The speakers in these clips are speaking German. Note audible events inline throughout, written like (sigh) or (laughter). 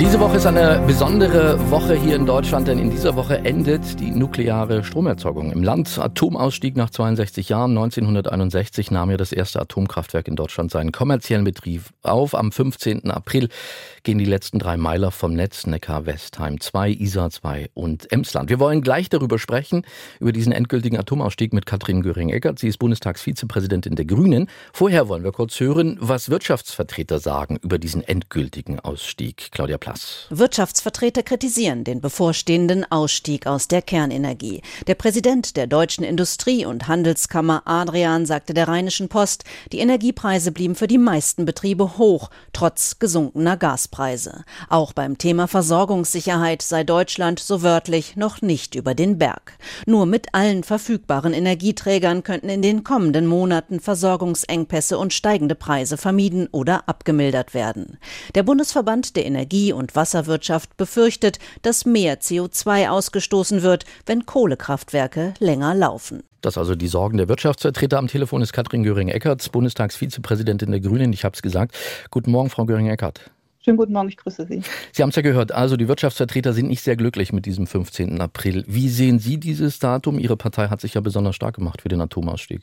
Diese Woche ist eine besondere Woche hier in Deutschland, denn in dieser Woche endet die nukleare Stromerzeugung im Land. Atomausstieg nach 62 Jahren. 1961 nahm ja das erste Atomkraftwerk in Deutschland seinen kommerziellen Betrieb auf. Am 15. April gehen die letzten drei Meiler vom Netz Neckar-Westheim 2, Isar 2 und Emsland. Wir wollen gleich darüber sprechen, über diesen endgültigen Atomausstieg mit Katrin Göring-Eckert. Sie ist Bundestagsvizepräsidentin der Grünen. Vorher wollen wir kurz hören, was Wirtschaftsvertreter sagen über diesen endgültigen Ausstieg. Claudia Plass. Wirtschaftsvertreter kritisieren den bevorstehenden Ausstieg aus der Kernenergie. Der Präsident der Deutschen Industrie- und Handelskammer Adrian sagte der Rheinischen Post, die Energiepreise blieben für die meisten Betriebe hoch, trotz gesunkener. Gaspreise. Auch beim Thema Versorgungssicherheit sei Deutschland so wörtlich noch nicht über den Berg. Nur mit allen verfügbaren Energieträgern könnten in den kommenden Monaten Versorgungsengpässe und steigende Preise vermieden oder abgemildert werden. Der Bundesverband der Energie- und Wasserwirtschaft befürchtet, dass mehr CO2 ausgestoßen wird, wenn Kohlekraftwerke länger laufen. Das also die Sorgen der Wirtschaftsvertreter. Am Telefon ist Katrin Göring-Eckardt, Bundestagsvizepräsidentin der Grünen. Ich habe es gesagt. Guten Morgen, Frau Göring-Eckardt. Schönen guten Morgen, ich grüße Sie. Sie haben es ja gehört, also die Wirtschaftsvertreter sind nicht sehr glücklich mit diesem 15. April. Wie sehen Sie dieses Datum? Ihre Partei hat sich ja besonders stark gemacht für den Atomausstieg.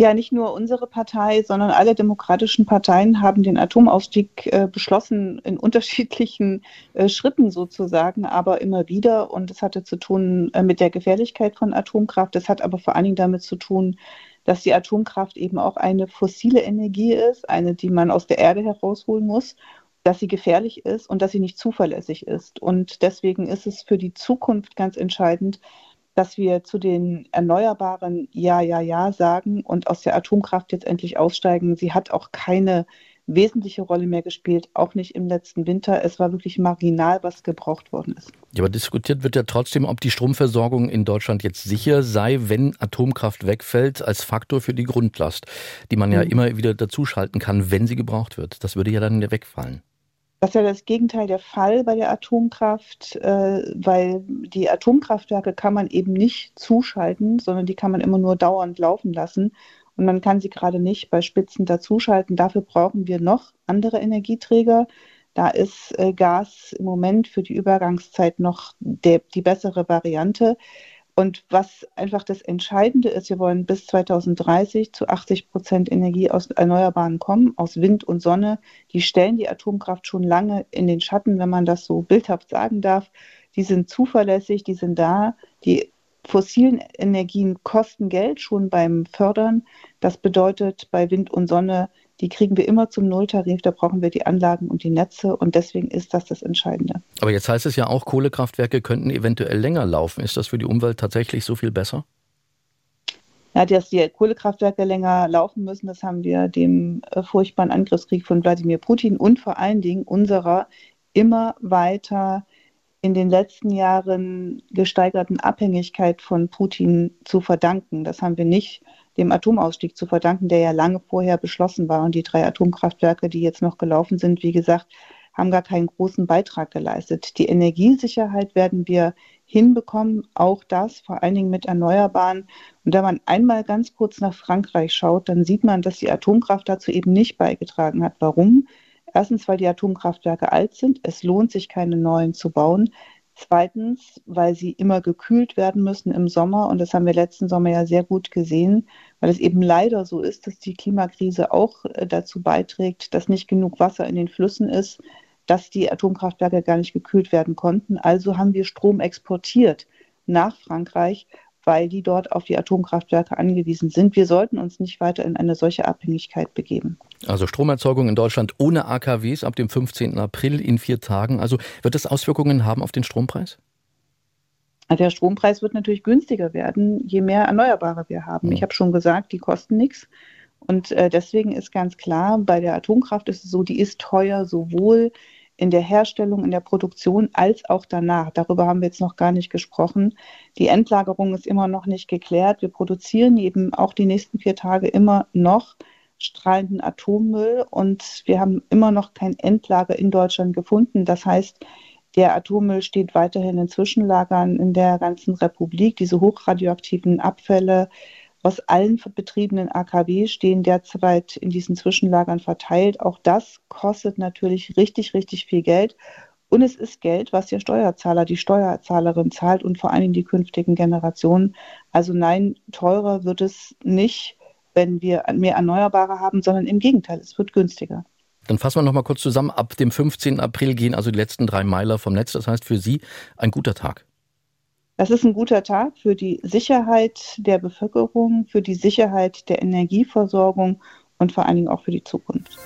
Ja, nicht nur unsere Partei, sondern alle demokratischen Parteien haben den Atomausstieg äh, beschlossen in (laughs) unterschiedlichen äh, Schritten sozusagen, aber immer wieder. Und es hatte zu tun äh, mit der Gefährlichkeit von Atomkraft. Es hat aber vor allen Dingen damit zu tun, dass die Atomkraft eben auch eine fossile Energie ist, eine, die man aus der Erde herausholen muss dass sie gefährlich ist und dass sie nicht zuverlässig ist. Und deswegen ist es für die Zukunft ganz entscheidend, dass wir zu den Erneuerbaren Ja, Ja, Ja sagen und aus der Atomkraft jetzt endlich aussteigen. Sie hat auch keine wesentliche Rolle mehr gespielt, auch nicht im letzten Winter. Es war wirklich marginal, was gebraucht worden ist. Ja, aber diskutiert wird ja trotzdem, ob die Stromversorgung in Deutschland jetzt sicher sei, wenn Atomkraft wegfällt, als Faktor für die Grundlast, die man ja mhm. immer wieder dazuschalten kann, wenn sie gebraucht wird. Das würde ja dann wegfallen. Das ist ja das Gegenteil der Fall bei der Atomkraft, äh, weil die Atomkraftwerke kann man eben nicht zuschalten, sondern die kann man immer nur dauernd laufen lassen. Und man kann sie gerade nicht bei Spitzen dazuschalten. Dafür brauchen wir noch andere Energieträger. Da ist äh, Gas im Moment für die Übergangszeit noch der, die bessere Variante. Und was einfach das Entscheidende ist, wir wollen bis 2030 zu 80 Prozent Energie aus Erneuerbaren kommen, aus Wind und Sonne. Die stellen die Atomkraft schon lange in den Schatten, wenn man das so bildhaft sagen darf. Die sind zuverlässig, die sind da. Die fossilen Energien kosten Geld schon beim Fördern. Das bedeutet, bei Wind und Sonne die kriegen wir immer zum Nulltarif. Da brauchen wir die Anlagen und die Netze und deswegen ist das das Entscheidende. Aber jetzt heißt es ja auch, Kohlekraftwerke könnten eventuell länger laufen. Ist das für die Umwelt tatsächlich so viel besser? Ja, dass die Kohlekraftwerke länger laufen müssen, das haben wir dem äh, furchtbaren Angriffskrieg von Wladimir Putin und vor allen Dingen unserer immer weiter in den letzten Jahren gesteigerten Abhängigkeit von Putin zu verdanken. Das haben wir nicht dem Atomausstieg zu verdanken, der ja lange vorher beschlossen war. Und die drei Atomkraftwerke, die jetzt noch gelaufen sind, wie gesagt, haben gar keinen großen Beitrag geleistet. Die Energiesicherheit werden wir hinbekommen, auch das vor allen Dingen mit Erneuerbaren. Und wenn man einmal ganz kurz nach Frankreich schaut, dann sieht man, dass die Atomkraft dazu eben nicht beigetragen hat. Warum? Erstens, weil die Atomkraftwerke alt sind. Es lohnt sich, keine neuen zu bauen. Zweitens, weil sie immer gekühlt werden müssen im Sommer. Und das haben wir letzten Sommer ja sehr gut gesehen, weil es eben leider so ist, dass die Klimakrise auch äh, dazu beiträgt, dass nicht genug Wasser in den Flüssen ist, dass die Atomkraftwerke gar nicht gekühlt werden konnten. Also haben wir Strom exportiert nach Frankreich weil die dort auf die Atomkraftwerke angewiesen sind. Wir sollten uns nicht weiter in eine solche Abhängigkeit begeben. Also Stromerzeugung in Deutschland ohne AKWs ab dem 15. April in vier Tagen. Also wird das Auswirkungen haben auf den Strompreis? Der Strompreis wird natürlich günstiger werden, je mehr Erneuerbare wir haben. Ich habe schon gesagt, die kosten nichts. Und äh, deswegen ist ganz klar, bei der Atomkraft ist es so, die ist teuer sowohl in der Herstellung, in der Produktion als auch danach. Darüber haben wir jetzt noch gar nicht gesprochen. Die Endlagerung ist immer noch nicht geklärt. Wir produzieren eben auch die nächsten vier Tage immer noch strahlenden Atommüll und wir haben immer noch kein Endlager in Deutschland gefunden. Das heißt, der Atommüll steht weiterhin in Zwischenlagern in der ganzen Republik. Diese hochradioaktiven Abfälle aus allen betriebenen AKW stehen derzeit in diesen Zwischenlagern verteilt. Auch das kostet natürlich richtig, richtig viel Geld. Und es ist Geld, was der Steuerzahler, die Steuerzahlerin zahlt und vor allem die künftigen Generationen. Also nein, teurer wird es nicht, wenn wir mehr Erneuerbare haben, sondern im Gegenteil, es wird günstiger. Dann fassen wir noch mal kurz zusammen. Ab dem 15. April gehen also die letzten drei Meiler vom Netz. Das heißt für Sie ein guter Tag. Das ist ein guter Tag für die Sicherheit der Bevölkerung, für die Sicherheit der Energieversorgung und vor allen Dingen auch für die Zukunft.